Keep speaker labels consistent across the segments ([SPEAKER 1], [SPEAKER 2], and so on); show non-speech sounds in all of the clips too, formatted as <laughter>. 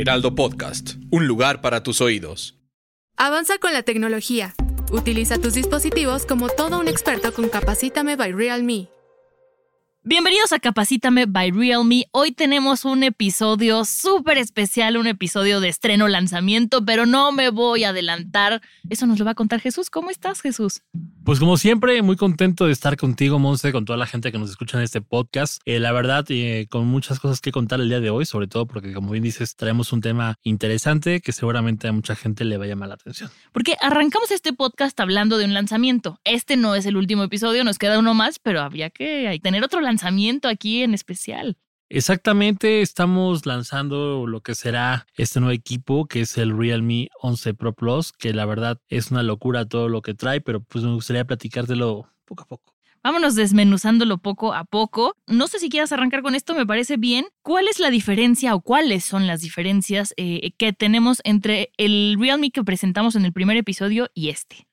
[SPEAKER 1] Heraldo Podcast, un lugar para tus oídos.
[SPEAKER 2] Avanza con la tecnología. Utiliza tus dispositivos como todo un experto con Capacítame by Realme.
[SPEAKER 3] Bienvenidos a Capacítame by Realme. Hoy tenemos un episodio súper especial, un episodio de estreno lanzamiento, pero no me voy a adelantar. Eso nos lo va a contar Jesús. ¿Cómo estás, Jesús?
[SPEAKER 4] Pues como siempre, muy contento de estar contigo, Monse, con toda la gente que nos escucha en este podcast. Eh, la verdad, eh, con muchas cosas que contar el día de hoy, sobre todo porque, como bien dices, traemos un tema interesante que seguramente a mucha gente le va a llamar la atención.
[SPEAKER 3] Porque arrancamos este podcast hablando de un lanzamiento. Este no es el último episodio, nos queda uno más, pero había que tener otro lanzamiento aquí en especial.
[SPEAKER 4] Exactamente, estamos lanzando lo que será este nuevo equipo que es el Realme 11 Pro Plus, que la verdad es una locura todo lo que trae, pero pues me gustaría platicártelo poco a poco.
[SPEAKER 3] Vámonos desmenuzándolo poco a poco. No sé si quieras arrancar con esto, me parece bien. ¿Cuál es la diferencia o cuáles son las diferencias eh, que tenemos entre el Realme que presentamos en el primer episodio y este?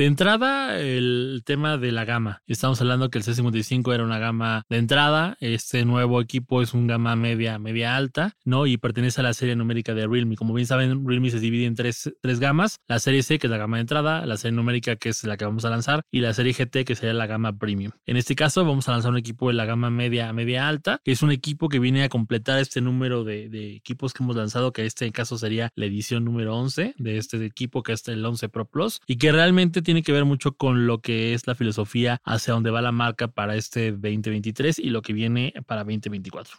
[SPEAKER 4] De entrada, el tema de la gama. Estamos hablando que el C55 era una gama de entrada. Este nuevo equipo es un gama media, media alta, ¿no? Y pertenece a la serie numérica de Realme. Como bien saben, Realme se divide en tres, tres gamas. La serie C, que es la gama de entrada, la serie numérica, que es la que vamos a lanzar, y la serie GT, que sería la gama premium. En este caso, vamos a lanzar un equipo de la gama media, media alta, que es un equipo que viene a completar este número de, de equipos que hemos lanzado, que en este caso sería la edición número 11 de este equipo, que es el 11 Pro Plus, y que realmente tiene que ver mucho con lo que es la filosofía hacia dónde va la marca para este 2023 y lo que viene para 2024.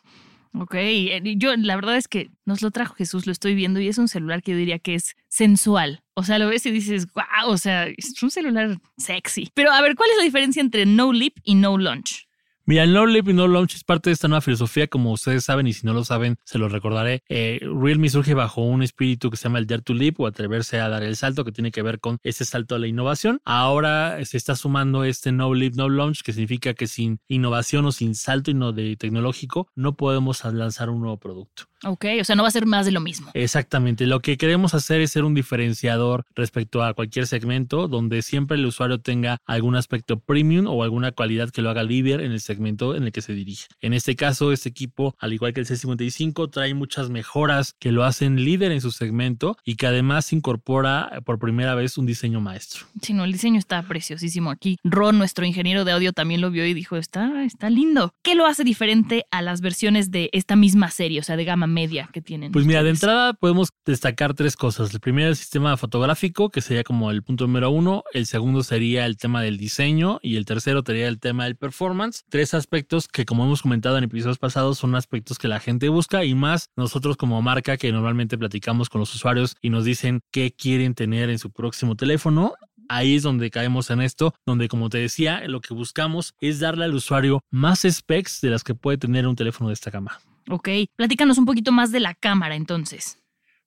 [SPEAKER 3] Ok, eh, yo la verdad es que nos lo trajo Jesús, lo estoy viendo y es un celular que yo diría que es sensual. O sea, lo ves y dices, wow, o sea, es un celular sexy. Pero a ver, ¿cuál es la diferencia entre no lip y no launch?
[SPEAKER 4] Mira, el No Lip y No Launch es parte de esta nueva filosofía, como ustedes saben, y si no lo saben, se los recordaré. Eh, Realme surge bajo un espíritu que se llama el Dare to Leap o atreverse a dar el salto, que tiene que ver con ese salto a la innovación. Ahora se está sumando este No Lip, No Launch, que significa que sin innovación o sin salto tecnológico no podemos lanzar un nuevo producto.
[SPEAKER 3] Ok, o sea, no va a ser más de lo mismo.
[SPEAKER 4] Exactamente. Lo que queremos hacer es ser un diferenciador respecto a cualquier segmento donde siempre el usuario tenga algún aspecto premium o alguna cualidad que lo haga líder en el segmento en el que se dirige. En este caso, este equipo, al igual que el C55, trae muchas mejoras que lo hacen líder en su segmento y que además incorpora por primera vez un diseño maestro.
[SPEAKER 3] Sí, no, el diseño está preciosísimo aquí. Ron, nuestro ingeniero de audio, también lo vio y dijo, está, está lindo. ¿Qué lo hace diferente a las versiones de esta misma serie, o sea, de gama media que tienen?
[SPEAKER 4] Pues mira, de entrada podemos destacar tres cosas. El primero, el sistema fotográfico, que sería como el punto número uno. El segundo sería el tema del diseño. Y el tercero sería el tema del performance. Tres aspectos que, como hemos comentado en episodios pasados, son aspectos que la gente busca y más nosotros como marca que normalmente platicamos con los usuarios y nos dicen qué quieren tener en su próximo teléfono ahí es donde caemos en esto, donde como te decía, lo que buscamos es darle al usuario más specs de las que puede tener un teléfono de esta gama.
[SPEAKER 3] Ok, platícanos un poquito más de la cámara entonces.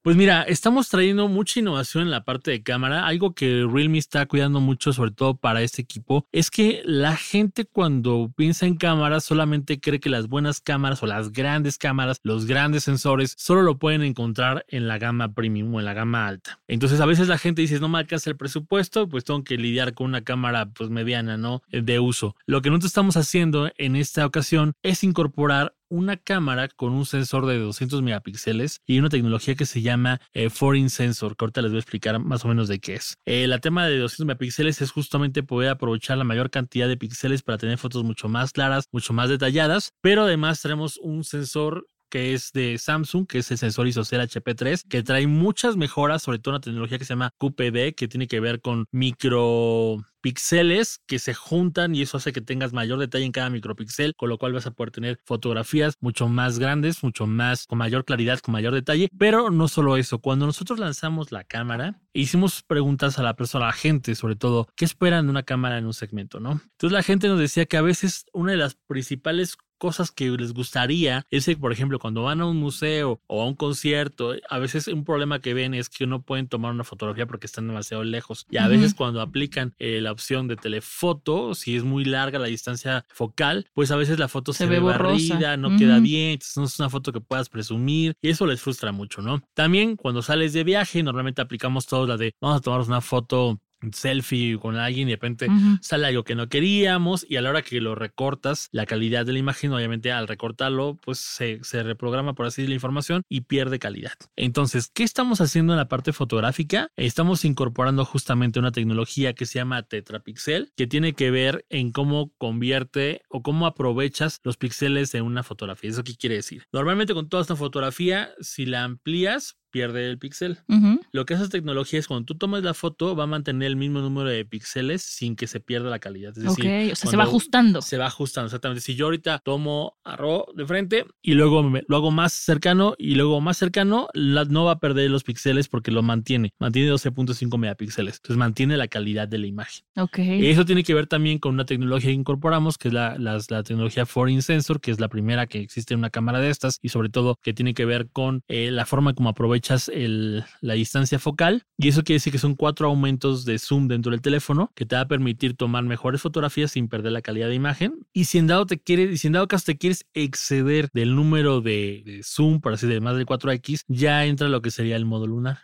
[SPEAKER 4] Pues mira, estamos trayendo mucha innovación en la parte de cámara. Algo que Realme está cuidando mucho, sobre todo para este equipo, es que la gente cuando piensa en cámaras solamente cree que las buenas cámaras o las grandes cámaras, los grandes sensores, solo lo pueden encontrar en la gama premium o en la gama alta. Entonces a veces la gente dice, no me alcanza el presupuesto, pues tengo que lidiar con una cámara pues mediana, ¿no? De uso. Lo que nosotros estamos haciendo en esta ocasión es incorporar una cámara con un sensor de 200 megapíxeles y una tecnología que se llama eh, Foreign Sensor, que ahorita les voy a explicar más o menos de qué es. Eh, tema de 200 megapíxeles es justamente poder aprovechar la mayor cantidad de píxeles para tener fotos mucho más claras, mucho más detalladas, pero además tenemos un sensor que es de Samsung, que es el sensor ISOCELL HP3, que trae muchas mejoras, sobre todo una tecnología que se llama QPD, que tiene que ver con micro píxeles que se juntan y eso hace que tengas mayor detalle en cada micropíxel, con lo cual vas a poder tener fotografías mucho más grandes, mucho más con mayor claridad, con mayor detalle. Pero no solo eso, cuando nosotros lanzamos la cámara, hicimos preguntas a la persona, a la gente sobre todo, ¿qué esperan de una cámara en un segmento, no? Entonces la gente nos decía que a veces una de las principales cosas que les gustaría es que, por ejemplo, cuando van a un museo o a un concierto, a veces un problema que ven es que no pueden tomar una fotografía porque están demasiado lejos. Y a veces cuando aplican eh, la opción de telefoto, si es muy larga la distancia focal, pues a veces la foto se, ve, barrida, no queda bien, entonces no es una foto que puedas presumir y eso les frustra mucho, ¿no? También cuando sales de viaje, normalmente aplicamos todos la de vamos a tomarnos una foto selfie con alguien y de repente sale algo que no queríamos y a la hora que lo recortas, la calidad de la imagen, obviamente al recortarlo, pues se, se reprograma por así decir, la información y pierde calidad. Entonces, ¿qué estamos haciendo en la parte fotográfica? Estamos incorporando justamente una tecnología que se llama tetrapixel, que tiene que ver en cómo convierte o cómo aprovechas los píxeles en una fotografía. ¿Eso qué quiere decir? Normalmente con toda esta fotografía, si la amplías, pierde el píxel.
[SPEAKER 3] Ujú.
[SPEAKER 4] Lo que hace esta tecnología es cuando tú tomas la foto, va a mantener el mismo número de píxeles sin que se pierda la calidad. Es
[SPEAKER 3] Ok,
[SPEAKER 4] decir,
[SPEAKER 3] o sea, se va ajustando.
[SPEAKER 4] Se va ajustando, exactamente. Si yo ahorita tomo a Ro de frente y luego me- lo hago más cercano y luego más cercano, la- no va a perder los píxeles porque lo mantiene. Mantiene 12.5 megapíxeles. Entonces mantiene la calidad de la imagen.
[SPEAKER 3] Ok.
[SPEAKER 4] Eso tiene que ver también con una tecnología que incorporamos, que es la, las- la tecnología Foreign Sensor, que es la primera que existe en una cámara de estas y sobre todo que tiene que ver con eh, la forma como aprovechas el- la distancia focal. Y eso quiere decir que son cuatro aumentos de zoom dentro del teléfono que te va a permitir tomar mejores fotografías sin perder la calidad de imagen. Y si en dado, te quieres, y si en dado caso te quieres exceder del número de, de zoom, por así decirlo, más del 4X, ya entra lo que sería el modo lunar.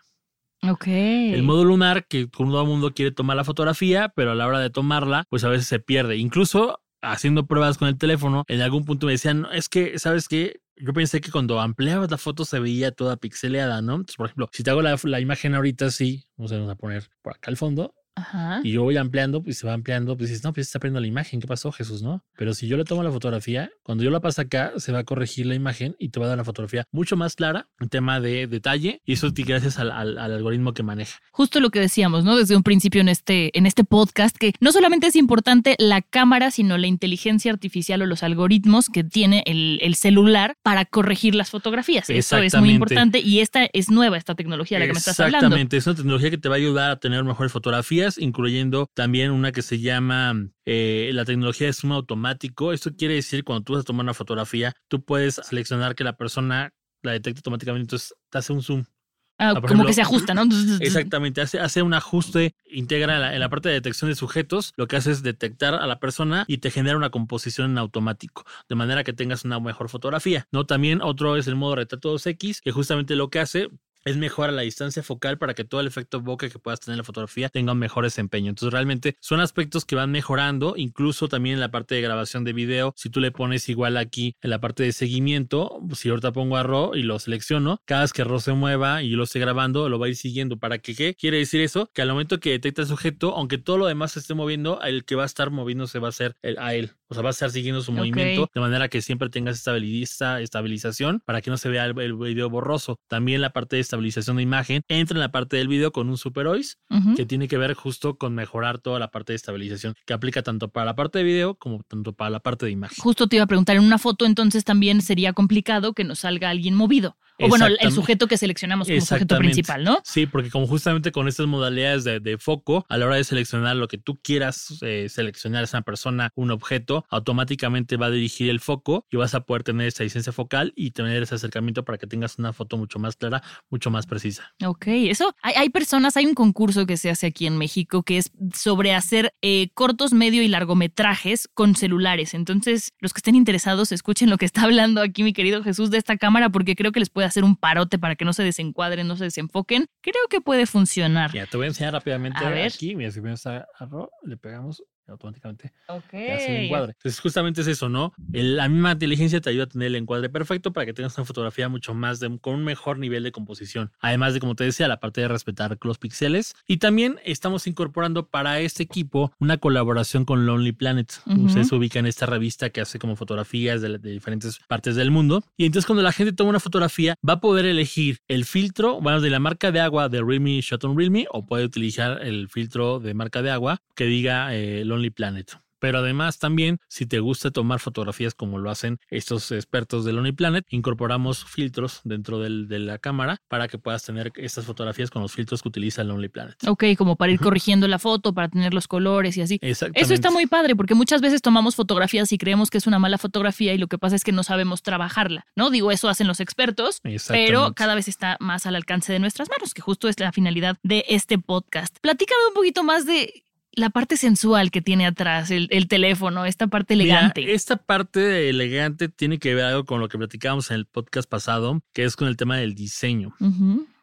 [SPEAKER 3] Ok.
[SPEAKER 4] El modo lunar, que todo el mundo quiere tomar la fotografía, pero a la hora de tomarla, pues a veces se pierde. Incluso haciendo pruebas con el teléfono, en algún punto me decían, "No, es que, ¿sabes qué? Yo pensé que cuando ampliabas la foto se veía toda pixeleada, ¿no? Entonces, por ejemplo, si te hago la, imagen ahorita así, vamos a poner por acá al fondo,
[SPEAKER 3] Ajá.
[SPEAKER 4] y yo voy ampliando, pues se va ampliando, pues dices, no, pues está perdiendo la imagen, ¿qué pasó, Jesús, no? Pero si yo le tomo la fotografía, cuando yo la paso acá, se va a corregir la imagen y te va a dar una fotografía mucho más clara, en tema de detalle, y eso gracias al, al- al algoritmo que maneja.
[SPEAKER 3] Justo lo que decíamos, ¿no? Desde un principio en este, en este podcast, que no solamente es importante la cámara, sino la inteligencia artificial o los algoritmos que tiene el, el celular para corregir las fotografías. Eso es muy importante y esta es nueva, esta tecnología de la que me estás hablando.
[SPEAKER 4] Exactamente, es una tecnología que te va a ayudar a tener mejores fotografías, incluyendo también una que se llama eh, la tecnología de zoom automático. Esto quiere decir cuando tú vas a tomar una fotografía, tú puedes seleccionar que la persona la detecte automáticamente, entonces te hace un zoom.
[SPEAKER 3] Ah,
[SPEAKER 4] por
[SPEAKER 3] como
[SPEAKER 4] ejemplo,
[SPEAKER 3] que se ajusta, ¿no?
[SPEAKER 4] Exactamente, hace, hace un ajuste, integra en la, en la parte de detección de sujetos, lo que hace es detectar a la persona y te genera una composición en automático, de manera que tengas una mejor fotografía. No, también otro es el modo retrato 2X, que justamente lo que hace es mejora la distancia focal para que todo el efecto bokeh que puedas tener en la fotografía tenga un mejor desempeño. Entonces realmente son aspectos que van mejorando, incluso también en la parte de grabación de video. Si tú le pones igual aquí en la parte de seguimiento, si ahorita pongo a Ro y lo selecciono, cada vez que Ro se mueva y yo lo esté grabando, lo va a ir siguiendo. ¿Para que qué? Quiere decir eso, que al momento que detecta el sujeto, aunque todo lo demás se esté moviendo, el que va a estar moviéndose va a ser el, a él. O sea, va a estar siguiendo su movimiento de manera que siempre tengas estabiliza, estabilización para que no se vea el, el video borroso. También la parte de estabilización de imagen entra en la parte del video con un Super OIS que tiene que ver justo con mejorar toda la parte de estabilización que aplica tanto para la parte de video como tanto para la parte de imagen.
[SPEAKER 3] Justo te iba a preguntar, en una foto entonces también sería complicado que nos salga alguien movido. O bueno, el sujeto que seleccionamos como sujeto principal, ¿no?
[SPEAKER 4] Sí, porque como justamente con estas modalidades de, de foco, a la hora de seleccionar lo que tú quieras eh, seleccionar, esa persona, un objeto, automáticamente va a dirigir el foco y vas a poder tener esa distancia focal y tener ese acercamiento para que tengas una foto mucho más clara, mucho más precisa.
[SPEAKER 3] Ok, eso, hay, hay personas, hay un concurso que se hace aquí en México que es sobre hacer eh, cortos, medio y largometrajes con celulares. Entonces, los que estén interesados, escuchen lo que está hablando aquí mi querido Jesús de esta cámara porque creo que les puede hacer un parote para que no se desencuadren, no se desenfoquen. Creo que puede funcionar.
[SPEAKER 4] Ya, te voy a enseñar rápidamente
[SPEAKER 3] A ver.
[SPEAKER 4] aquí. Mira, si a, a Ro, le pegamos automáticamente
[SPEAKER 3] Ok.
[SPEAKER 4] ya hace el encuadre. Entonces, justamente es eso, ¿no? El- la misma inteligencia te ayuda a tener el encuadre perfecto para que tengas una fotografía mucho más de, con un mejor nivel de composición. Además de, como te decía, la parte de respetar los píxeles. Y también estamos incorporando para este equipo una colaboración con Lonely Planet.
[SPEAKER 3] Ujú.
[SPEAKER 4] Ustedes ubican esta revista que hace como fotografías de, de diferentes partes del mundo. Y entonces, cuando la gente toma una fotografía, va a poder elegir el filtro, bueno, de la marca de agua de Realme Shot on Realme, o puede utilizar el filtro de marca de agua que diga eh, Lonely Planet. Pero además también, si te gusta tomar fotografías como lo hacen estos expertos de Lonely Planet, incorporamos filtros dentro del- de la cámara para que puedas tener estas fotografías con los filtros que utiliza Lonely Planet.
[SPEAKER 3] Ok, como para ir corrigiendo la foto, para tener los colores y así.
[SPEAKER 4] Exactamente.
[SPEAKER 3] Eso está muy padre porque muchas veces tomamos fotografías y creemos que es una mala fotografía y lo que pasa es que no sabemos trabajarla, ¿no? Digo, eso hacen los expertos, pero cada vez está más al alcance de nuestras manos, que justo es la finalidad de este podcast. Platícame un poquito más de la parte sensual que tiene atrás el, el teléfono, esta parte
[SPEAKER 4] Mira,
[SPEAKER 3] elegante.
[SPEAKER 4] esta parte elegante tiene que ver algo con lo que platicábamos en el podcast pasado, que es con el tema del diseño.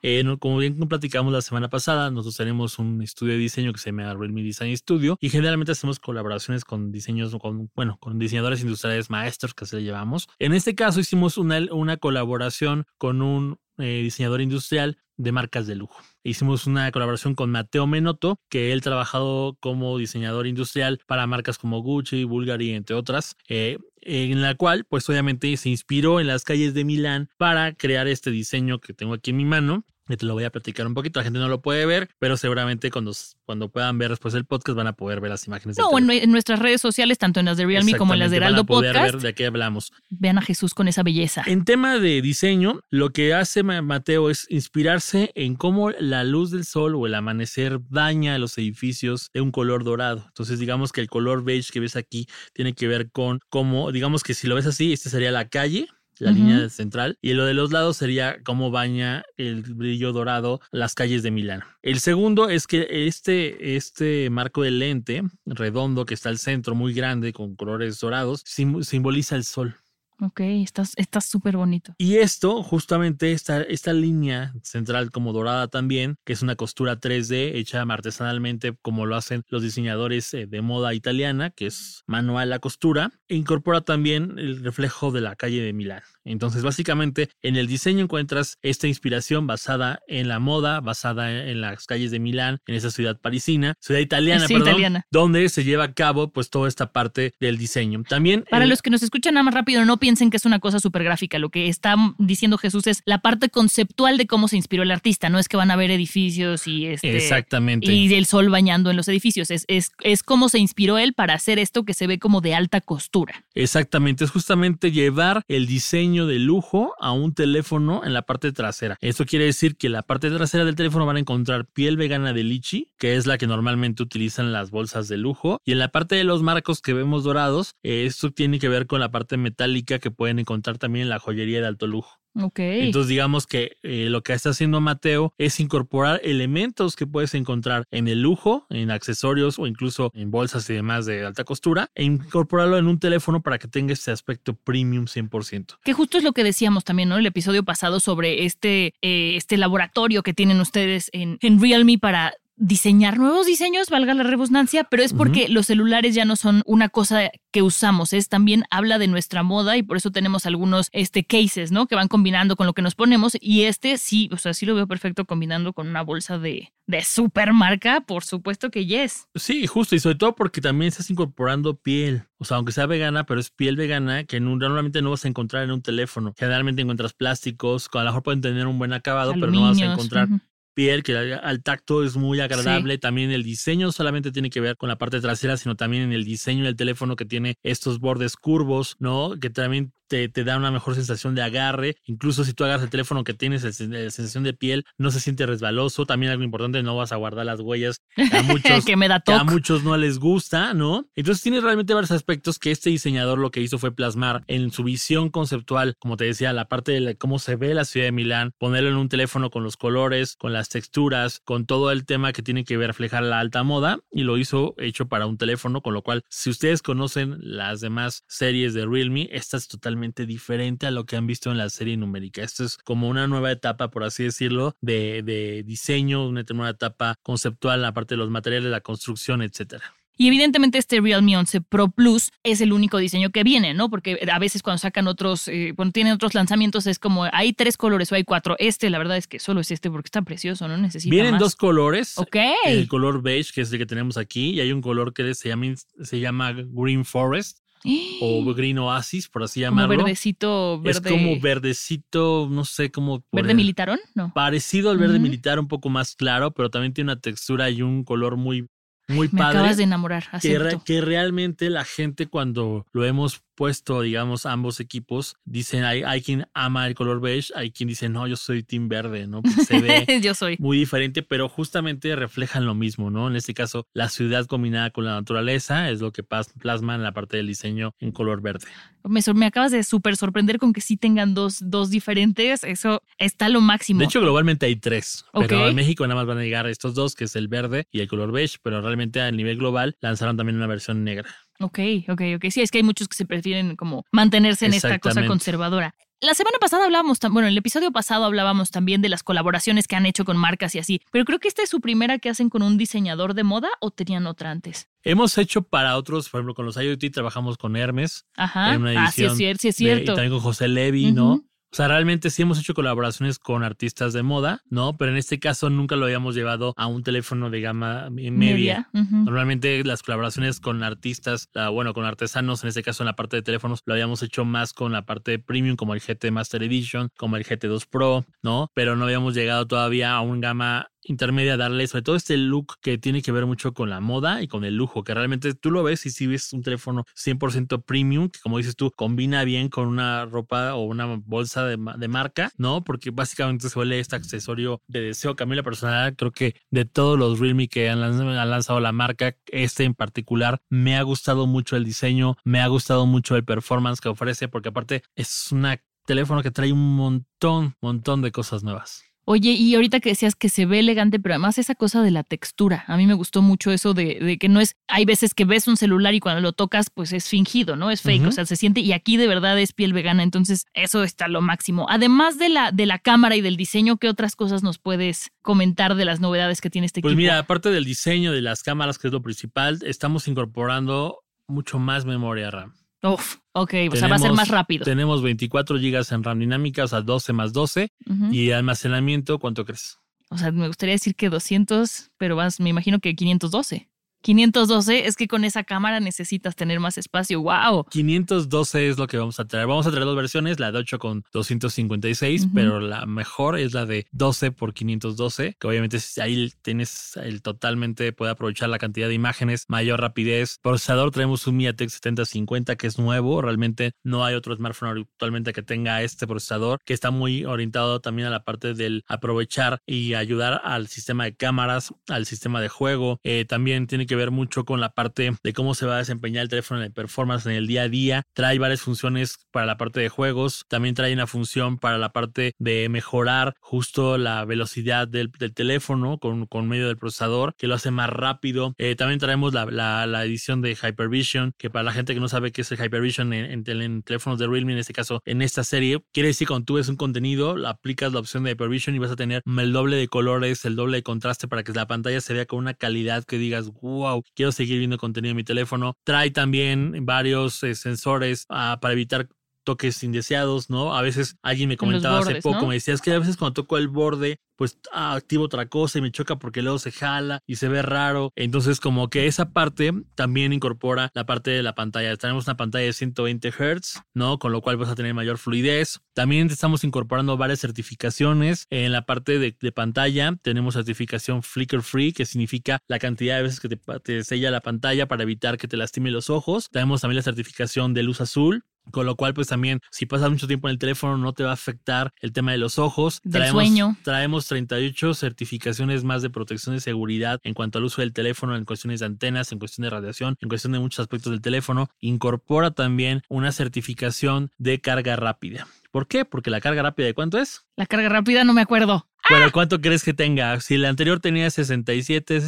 [SPEAKER 4] Eh, como bien platicamos la semana pasada, nosotros tenemos un estudio de diseño que se llama Realme Design Studio y generalmente hacemos colaboraciones con diseños, con, bueno, con diseñadores industriales maestros que se le llevamos. En este caso hicimos una, una colaboración con un eh, diseñador industrial de marcas de lujo. Hicimos una colaboración con Mateo Menoto, que él trabajado como diseñador industrial para marcas como Gucci, Bulgari, entre otras, eh, en la cual, pues obviamente se inspiró en las calles de Milán para crear este diseño que tengo aquí en mi mano te lo voy a platicar un poquito. La gente no lo puede ver, pero seguramente cuando, cuando puedan ver después el podcast van a poder ver las imágenes.
[SPEAKER 3] No, en, nuestras redes sociales, tanto en las de Realme como en las de Heraldo
[SPEAKER 4] van a
[SPEAKER 3] Podcast.
[SPEAKER 4] Ver de qué hablamos.
[SPEAKER 3] Vean a Jesús con esa belleza.
[SPEAKER 4] En tema de diseño, lo que hace Mateo es inspirarse en cómo la luz del sol o el amanecer daña los edificios de un color dorado. Entonces, digamos que el color beige que ves aquí tiene que ver con cómo, digamos que si lo ves así, este sería la calle la línea central, y lo de los lados sería cómo baña el brillo dorado las calles de Milán. El segundo es que este, este marco de lente redondo que está al centro, muy grande, con colores dorados, simboliza el sol.
[SPEAKER 3] Ok, está súper bonito.
[SPEAKER 4] Y esto, justamente esta, esta línea central como dorada también, que es una costura 3D hecha artesanalmente como lo hacen los diseñadores eh, de moda italiana, que es manual la costura, e incorpora también el reflejo de la calle de Milán. Entonces, básicamente, en el diseño encuentras esta inspiración basada en la moda, basada en las calles de Milán, en esa ciudad parisina, ciudad italiana, perdón, donde se lleva a cabo pues toda esta parte del diseño. También
[SPEAKER 3] para los que nos escuchan nada más rápido, no piensen que es una cosa súper gráfica. Lo que está diciendo Jesús es la parte conceptual de cómo se inspiró el artista. No es que van a ver edificios y este,
[SPEAKER 4] exactamente
[SPEAKER 3] y el sol bañando en los edificios. Es, es, es cómo se inspiró él para hacer esto que se ve como de alta costura.
[SPEAKER 4] Exactamente, es justamente llevar el diseño de lujo a un teléfono en la parte trasera. Esto quiere decir que en la parte trasera del teléfono van a encontrar piel vegana de lichi, que es la que normalmente utilizan las bolsas de lujo. Y en la parte de los marcos que vemos dorados, esto tiene que ver con la parte metálica que pueden encontrar también en la joyería de alto lujo. Entonces digamos que eh, lo que está haciendo Mateo es incorporar elementos que puedes encontrar en el lujo, en accesorios o incluso en bolsas y demás de alta costura e incorporarlo en un teléfono para que tenga este aspecto premium 100%.
[SPEAKER 3] Que justo es lo que decíamos también, ¿no? El episodio pasado sobre este, eh, este laboratorio que tienen ustedes en, en Realme para diseñar nuevos diseños, valga la redundancia, pero es porque los celulares ya no son una cosa que usamos, es también habla de nuestra moda y por eso tenemos algunos este cases, ¿no? Que van combinando con lo que nos ponemos y este sí, o sea, sí lo veo perfecto combinando con una bolsa de de supermarca, por supuesto que yes.
[SPEAKER 4] Sí, justo y sobre todo porque también estás incorporando piel, o sea, aunque sea vegana, pero es piel vegana que normalmente no vas a encontrar en un teléfono. Generalmente encuentras plásticos, a lo mejor pueden tener un buen acabado, pero no vas a encontrar piel, que al tacto es muy agradable. También el diseño solamente tiene que ver con la parte trasera, sino también en el diseño del teléfono que tiene estos bordes curvos, ¿no? Que también te, da una mejor sensación de agarre. Incluso si tú agarras el teléfono que tienes la sensación de piel, no se siente resbaloso. También algo importante, no vas a guardar las huellas a <laughs> muchos,
[SPEAKER 3] que, me da
[SPEAKER 4] a muchos no les gusta, ¿no? Entonces tiene realmente varios aspectos que este diseñador lo que hizo fue plasmar en su visión conceptual, como te decía, la parte de cómo se ve la ciudad de Milán, ponerlo en un teléfono con los colores, con texturas, con todo el tema que tiene que ver reflejar la alta moda y lo hizo hecho para un teléfono, con lo cual si ustedes conocen las demás series de Realme, esta es totalmente diferente a lo que han visto en la serie numérica. Esto es como una nueva etapa, por así decirlo, de, diseño, una nueva etapa conceptual, aparte de los materiales, la construcción, etcétera.
[SPEAKER 3] Y evidentemente este Realme 11 Pro Plus es el único diseño que viene, ¿no? Porque a veces cuando sacan otros, eh, cuando tienen otros lanzamientos es como hay tres colores o hay cuatro. Este, la verdad es que solo es este porque está precioso, no necesita
[SPEAKER 4] Vienen dos colores.
[SPEAKER 3] Ok.
[SPEAKER 4] El color beige, que es el que tenemos aquí, y hay un color que se llama, se llama Green Forest <gasps> o Green Oasis, por así llamarlo.
[SPEAKER 3] Como verdecito, verde.
[SPEAKER 4] Es como verdecito, no sé cómo.
[SPEAKER 3] ¿Verde militarón? No.
[SPEAKER 4] Parecido al verde militar, un poco más claro, pero también tiene una textura y un color muy, muy
[SPEAKER 3] Me
[SPEAKER 4] padre.
[SPEAKER 3] acabas de enamorar.
[SPEAKER 4] Que, que, realmente la gente cuando lo hemos puesto, digamos, ambos equipos, dicen, hay, hay quien ama el color beige, hay quien dice, no, yo soy team verde, ¿no? se ve <laughs>
[SPEAKER 3] yo soy.
[SPEAKER 4] muy diferente, pero justamente reflejan lo mismo, ¿no? En este caso, la ciudad combinada con la naturaleza es lo que plasma en la parte del diseño en color verde.
[SPEAKER 3] Me, me acabas de súper sorprender con que sí tengan dos, dos diferentes, eso está lo máximo.
[SPEAKER 4] De hecho, globalmente hay tres, pero en México nada más van a llegar estos dos, que es el verde y el color beige, pero realmente a nivel global lanzaron también una versión negra.
[SPEAKER 3] Ok, ok, ok. Sí, es que hay muchos que se prefieren como mantenerse en esta cosa conservadora. La semana pasada hablábamos, bueno, en el episodio pasado hablábamos también de las colaboraciones que han hecho con marcas y así, pero creo que esta es su primera que hacen con un diseñador de moda o tenían otra antes.
[SPEAKER 4] Hemos hecho para otros, por ejemplo, con los IoT trabajamos con Hermes.
[SPEAKER 3] Ajá.
[SPEAKER 4] En una
[SPEAKER 3] ah, sí es
[SPEAKER 4] edición
[SPEAKER 3] cierto, sí es
[SPEAKER 4] de-
[SPEAKER 3] cierto.
[SPEAKER 4] y también con José Levi, ¿no? O sea, realmente sí hemos hecho colaboraciones con artistas de moda, ¿no? Pero en este caso nunca lo habíamos llevado a un teléfono de gama media. Normalmente las colaboraciones con artistas, bueno, con artesanos, en este caso en la parte de teléfonos, lo habíamos hecho más con la parte de premium, como el GT Master Edition, como el GT2 Pro, ¿no? Pero no habíamos llegado todavía a un gama intermedia darle sobre todo este look que tiene que ver mucho con la moda y con el lujo, que realmente tú lo ves y si ves un teléfono 100% premium, que como dices tú, combina bien con una ropa o una bolsa de, de marca, ¿no? Porque básicamente se vuelve este accesorio de deseo que la personal creo que de todos los Realme que han, lanz- han lanzado la marca, este en particular, me ha gustado mucho el diseño, me ha gustado mucho el performance que ofrece, porque aparte es un teléfono que trae un montón, montón de cosas nuevas.
[SPEAKER 3] Oye, y ahorita que decías que se ve elegante, pero además esa cosa de la textura, a mí me gustó mucho eso de, de que no es, hay veces que ves un celular y cuando lo tocas, pues es fingido, ¿no? Es fake, o sea, se siente, y aquí de verdad es piel vegana, entonces eso está lo máximo. Además de la, de la cámara y del diseño, ¿qué otras cosas nos puedes comentar de las novedades que tiene este
[SPEAKER 4] Pues
[SPEAKER 3] equipo?
[SPEAKER 4] mira, aparte del diseño de las cámaras, que es lo principal, estamos incorporando mucho más memoria RAM.
[SPEAKER 3] Uf, ok, o sea, va a ser
[SPEAKER 4] Tenemos-
[SPEAKER 3] más rápido.
[SPEAKER 4] Tenemos 24 GB en RAM dinámica, o sea, 12 más 12.
[SPEAKER 3] Ujú.
[SPEAKER 4] Y almacenamiento, ¿cuánto crees?
[SPEAKER 3] O sea, me gustaría decir que 200, pero vas, me imagino que 512. 512 es que con esa cámara necesitas tener más espacio. ¡Wow!
[SPEAKER 4] 512 es lo que vamos a traer. Vamos a traer dos versiones, la de 8 con 256,
[SPEAKER 3] Ujú.
[SPEAKER 4] pero la mejor es la de 12 por 512, que obviamente ahí tienes el totalmente, puede aprovechar la cantidad de imágenes, mayor rapidez. Procesador, traemos un MediaTek 7050 que es nuevo, realmente no hay otro smartphone actualmente que tenga este procesador, que está muy orientado también a la parte del aprovechar y ayudar al sistema de cámaras, al sistema de juego. Eh, también tiene que ver mucho con la parte de cómo se va a desempeñar el teléfono en el performance en el día a día. Trae varias funciones para la parte de juegos. También trae una función para la parte de mejorar justo la velocidad del, teléfono con, con medio del procesador, que lo hace más rápido. Eh, también traemos la, la- edición de Hypervision, que para la gente que no sabe qué es el Hypervision en, en en teléfonos de Realme, en este caso en esta serie, quiere decir cuando tú ves un contenido, aplicas la opción de Hypervision y vas a tener el doble de colores, el doble de contraste para que la pantalla se vea con una calidad que digas, wow, quiero seguir viendo contenido en mi teléfono. Trae también varios eh, sensores ah, para evitar toques indeseados, ¿no? A veces alguien me comentaba hace
[SPEAKER 3] bordes,
[SPEAKER 4] poco,
[SPEAKER 3] ¿no?
[SPEAKER 4] me decía, es que a veces cuando toco el borde, pues ah, activo otra cosa y me choca porque luego se jala y se ve raro. Entonces, como que esa parte también incorpora la parte de la pantalla. Tenemos una pantalla de 120 Hz, ¿no? Con lo cual vas a tener mayor fluidez. También estamos incorporando varias certificaciones. En la parte de, de pantalla tenemos certificación Flicker Free, que significa la cantidad de veces que te, te sella la pantalla para evitar que te lastime los ojos. Tenemos también la certificación de luz azul, con lo cual, pues también, si pasas mucho tiempo en el teléfono, no te va a afectar el tema de los ojos.
[SPEAKER 3] Del sueño.
[SPEAKER 4] Traemos 38 certificaciones más de protección de seguridad en cuanto al uso del teléfono, en cuestiones de antenas, en cuestión de radiación, en cuestión de muchos aspectos del teléfono. Incorpora también una certificación de carga rápida. ¿Por qué? Porque la carga rápida, ¿de cuánto es?
[SPEAKER 3] La carga rápida no me acuerdo.
[SPEAKER 4] Bueno, ¿cuánto crees que tenga? Si la anterior tenía 67,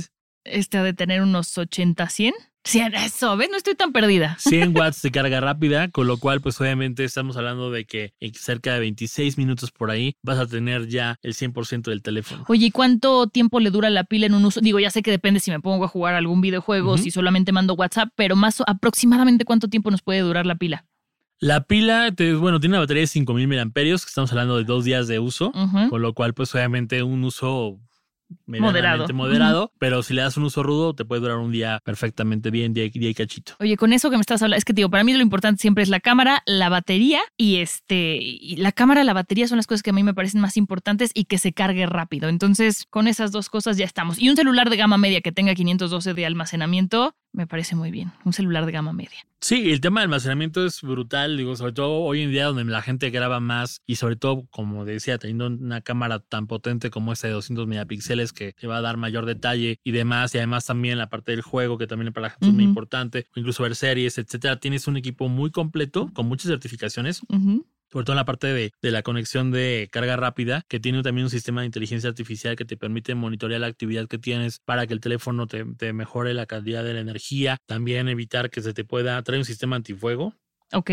[SPEAKER 3] Este ha de tener unos 80, 100. 100, eso, ¿ves? No estoy tan perdida.
[SPEAKER 4] 100 <laughs> watts de carga rápida, con lo cual pues obviamente estamos hablando de que en cerca de 26 minutos por ahí vas a tener ya el 100% del teléfono.
[SPEAKER 3] Oye, ¿y cuánto tiempo le dura la pila en un uso? Digo, ya sé que depende si me pongo a jugar algún videojuego,
[SPEAKER 4] Ujú.
[SPEAKER 3] si solamente mando WhatsApp, pero más aproximadamente cuánto tiempo nos puede durar la pila.
[SPEAKER 4] La pila, te- bueno, tiene una batería de 5000 mAh, que estamos hablando de dos días de uso, con lo cual pues obviamente un uso
[SPEAKER 3] Moderado.
[SPEAKER 4] moderado, pero si le das un uso rudo te puede durar un día perfectamente bien, día, y- día y cachito.
[SPEAKER 3] Oye, con eso que me estás hablando, es que digo, para mí lo importante siempre es la cámara, la batería y este, y la cámara, la batería son las cosas que a mí me parecen más importantes y que se cargue rápido. Entonces, con esas dos cosas ya estamos. Y un celular de gama media que tenga 512 de almacenamiento, me parece muy bien. Un celular de gama media.
[SPEAKER 4] Sí, el tema de almacenamiento es brutal, digo, sobre todo hoy en día donde la gente graba más y sobre todo, como decía, teniendo una cámara tan potente como esta de 200 megapíxeles que te va a dar mayor detalle y demás, y además también la parte del juego que también para la gente es muy importante, incluso ver series, etcétera, tienes un equipo muy completo con muchas certificaciones. Sobre todo en la parte de, de la conexión de carga rápida, que tiene también un sistema de inteligencia artificial que te permite monitorear la actividad que tienes para que el teléfono te, te mejore la calidad de la energía, también evitar que se te pueda traer un sistema antifuego.
[SPEAKER 3] Ok.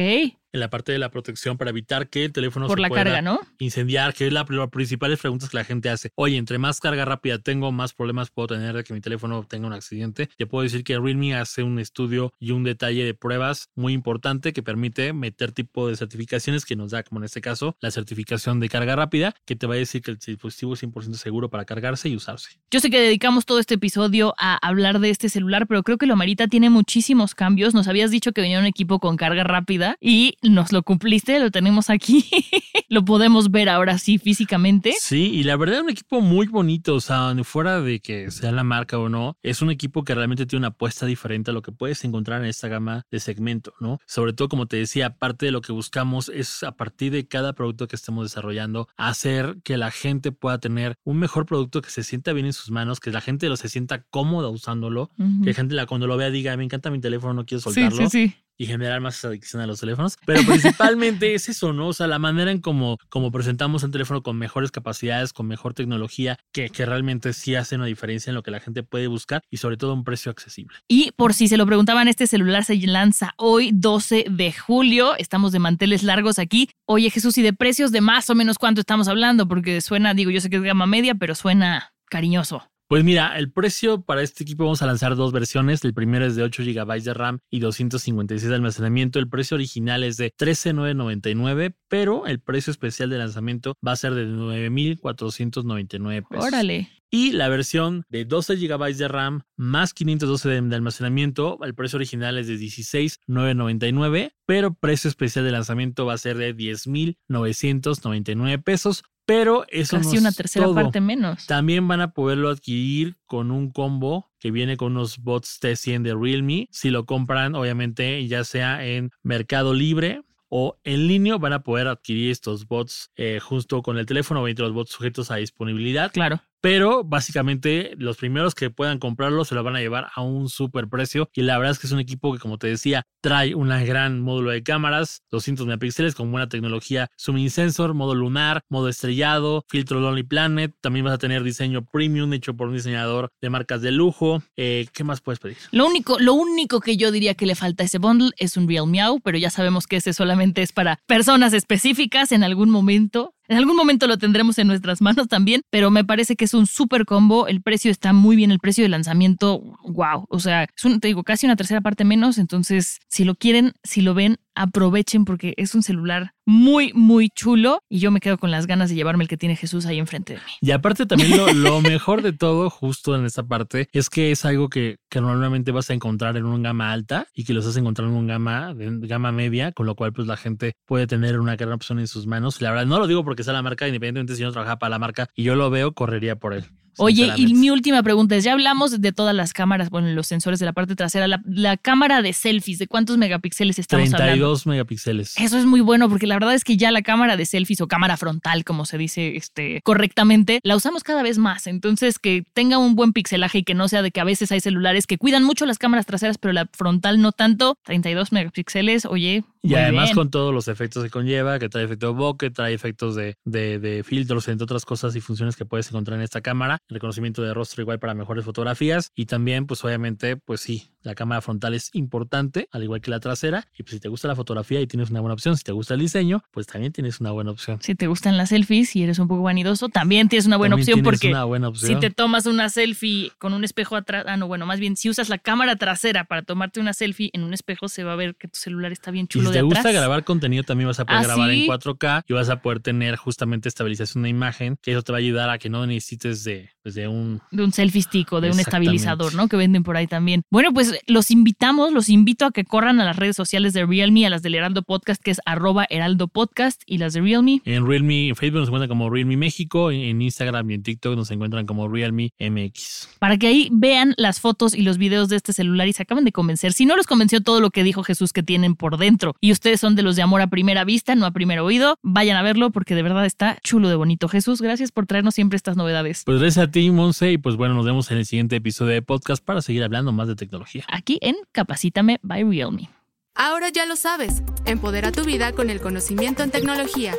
[SPEAKER 4] En la parte de la protección para evitar que el teléfono
[SPEAKER 3] Por
[SPEAKER 4] se
[SPEAKER 3] la
[SPEAKER 4] pueda
[SPEAKER 3] carga, ¿no?
[SPEAKER 4] incendiar, que es la, las principales preguntas que la gente hace. Oye, entre más carga rápida tengo, más problemas puedo tener de que mi teléfono tenga un accidente. Te puedo decir que Realme hace un estudio y un detalle de pruebas muy importante que permite meter tipo de certificaciones que nos da, como en este caso, la certificación de carga rápida, que te va a decir que el dispositivo es 100% seguro para cargarse y usarse.
[SPEAKER 3] Yo sé que dedicamos todo este episodio a hablar de este celular, pero creo que lo Marita tiene muchísimos cambios. Nos habías dicho que venía un equipo con carga rápida y nos lo cumpliste, lo tenemos aquí. <laughs> lo podemos ver ahora sí físicamente.
[SPEAKER 4] Sí, y la verdad es un equipo muy bonito, o sea, fuera de que sea la marca o no, es un equipo que realmente tiene una apuesta diferente a lo que puedes encontrar en esta gama de segmento, ¿no? Sobre todo, como te decía, aparte de lo que buscamos es a partir de cada producto que estemos desarrollando, hacer que la gente pueda tener un mejor producto que se sienta bien en sus manos, que la gente lo se sienta cómoda usándolo, que la gente la, cuando lo vea diga, me encanta mi teléfono, no quiero
[SPEAKER 3] Sí,
[SPEAKER 4] soltarlo
[SPEAKER 3] sí, sí.
[SPEAKER 4] Y generar más adicción a los teléfonos. Pero principalmente <laughs> es eso, ¿no? O sea, la manera en cómo como presentamos un teléfono con mejores capacidades, con mejor tecnología, que, que realmente sí hace una diferencia en lo que la gente puede buscar y sobre todo un precio accesible.
[SPEAKER 3] Y por si se lo preguntaban, este celular se lanza hoy, 12 de julio. Estamos de manteles largos aquí. Oye, Jesús, ¿y de precios de más o menos cuánto estamos hablando? Porque suena, digo, yo sé que es gama media, pero suena cariñoso.
[SPEAKER 4] Pues mira, el precio para este equipo vamos a lanzar dos versiones. El primero es de 8 GB de RAM y 256 de almacenamiento. El precio original es de 13,999, pero el precio especial de lanzamiento va a ser de 9,499 pesos.
[SPEAKER 3] Órale.
[SPEAKER 4] Y la versión de 12 GB de RAM más 512 de, de almacenamiento, el precio original es de 16,999, pero precio especial de lanzamiento va a ser de 10,999 pesos. Pero eso
[SPEAKER 3] Casi
[SPEAKER 4] no
[SPEAKER 3] una
[SPEAKER 4] es
[SPEAKER 3] tercera
[SPEAKER 4] todo.
[SPEAKER 3] parte menos.
[SPEAKER 4] También van a poderlo adquirir con un combo que viene con unos bots T100 de Realme. Si lo compran, obviamente, ya sea en Mercado Libre o en línea, van a poder adquirir estos bots eh, justo con el teléfono, obviamente los bots sujetos a disponibilidad.
[SPEAKER 3] Claro.
[SPEAKER 4] Pero básicamente los primeros que puedan comprarlo se lo van a llevar a un super precio. Y la verdad es que es un equipo que, como te decía, trae un gran módulo de cámaras, 200 megapíxeles con buena tecnología, zooming sensor, modo lunar, modo estrellado, filtro Lonely Planet. También vas a tener diseño premium hecho por un diseñador de marcas de lujo. Eh, ¿Qué más puedes pedir?
[SPEAKER 3] Lo único, lo único que yo diría que le falta a ese bundle es un Real Meow, pero ya sabemos que ese solamente es para personas específicas en algún momento. En algún momento lo tendremos en nuestras manos también, pero me parece que es un super combo. El precio está muy bien, el precio de lanzamiento, wow. O sea, es un, te digo, casi una tercera parte menos. Entonces, si lo quieren, si lo ven, aprovechen porque es un celular muy, muy chulo y yo me quedo con las ganas de llevarme el que tiene Jesús ahí enfrente de mí.
[SPEAKER 4] Y aparte también lo, lo <laughs> mejor de todo, justo en esta parte, es que es algo que, que normalmente vas a encontrar en un gama alta y que los vas a encontrar en un gama, gama media, con lo cual pues la gente puede tener una gran opción en sus manos. La verdad, no lo digo porque sea la marca, independientemente si no trabajaba para la marca y yo lo veo, correría por él.
[SPEAKER 3] Oye, y mi última pregunta es, ya hablamos de todas las cámaras, bueno, los sensores de la parte trasera, la, la cámara de selfies, ¿de cuántos megapíxeles estamos hablando?
[SPEAKER 4] 32 megapíxeles.
[SPEAKER 3] Eso es muy bueno porque la verdad es que ya la cámara de selfies o cámara frontal, como se dice este, correctamente, la usamos cada vez más. Entonces, que tenga un buen pixelaje y que no sea de que a veces hay celulares que cuidan mucho las cámaras traseras, pero la frontal no tanto. 32 megapíxeles, oye.
[SPEAKER 4] Y
[SPEAKER 3] muy
[SPEAKER 4] además
[SPEAKER 3] bien.
[SPEAKER 4] con todos los efectos que conlleva, que trae efecto bokeh, trae efectos de, de, de filtros, entre otras cosas y funciones que puedes encontrar en esta cámara. Reconocimiento de rostro igual para mejores fotografías. Y también, pues obviamente, pues sí, la cámara frontal es importante, al igual que la trasera. Y pues si te gusta la fotografía y tienes una buena opción, si te gusta el diseño, pues también tienes una buena opción.
[SPEAKER 3] Si te gustan las selfies y eres un poco vanidoso, también tienes una buena
[SPEAKER 4] También
[SPEAKER 3] opción porque
[SPEAKER 4] una buena opción.
[SPEAKER 3] Si te tomas una selfie con un espejo atrás, ah, no, bueno, más bien, si usas la cámara trasera para tomarte una selfie en un espejo, se va a ver que tu celular está bien
[SPEAKER 4] Y
[SPEAKER 3] chulo
[SPEAKER 4] si te gusta
[SPEAKER 3] atrás.
[SPEAKER 4] grabar contenido, también vas a poder
[SPEAKER 3] ¿Ah,
[SPEAKER 4] grabar
[SPEAKER 3] sí?
[SPEAKER 4] en 4K y vas a poder tener justamente estabilización de imagen, que eso te va a ayudar a que no necesites de, pues, de un
[SPEAKER 3] de un selfie stick o de un estabilizador, ¿no? Que venden por ahí también. Bueno, pues los invitamos, los invito a que corran a las redes sociales de Realme, a las del Heraldo Podcast, que es arroba Heraldo Podcast, y las de Realme.
[SPEAKER 4] En Realme, en Facebook nos encuentran como Realme México, en Instagram y en TikTok nos encuentran como Realme MX.
[SPEAKER 3] para que ahí vean las fotos y los videos de este celular y se acaben de convencer. Si no los convenció todo lo que dijo Jesús que tienen por dentro y ustedes son de los de amor a primera vista, no a primer oído, vayan a verlo porque de verdad está chulo de bonito. Jesús, gracias por traernos siempre estas novedades.
[SPEAKER 4] Pues gracias a ti, Monse, y pues bueno, nos vemos en el siguiente episodio de podcast para seguir hablando más de tecnología.
[SPEAKER 3] Aquí en Capacítame by Realme.
[SPEAKER 2] Ahora ya lo sabes, empodera tu vida con el conocimiento en tecnología.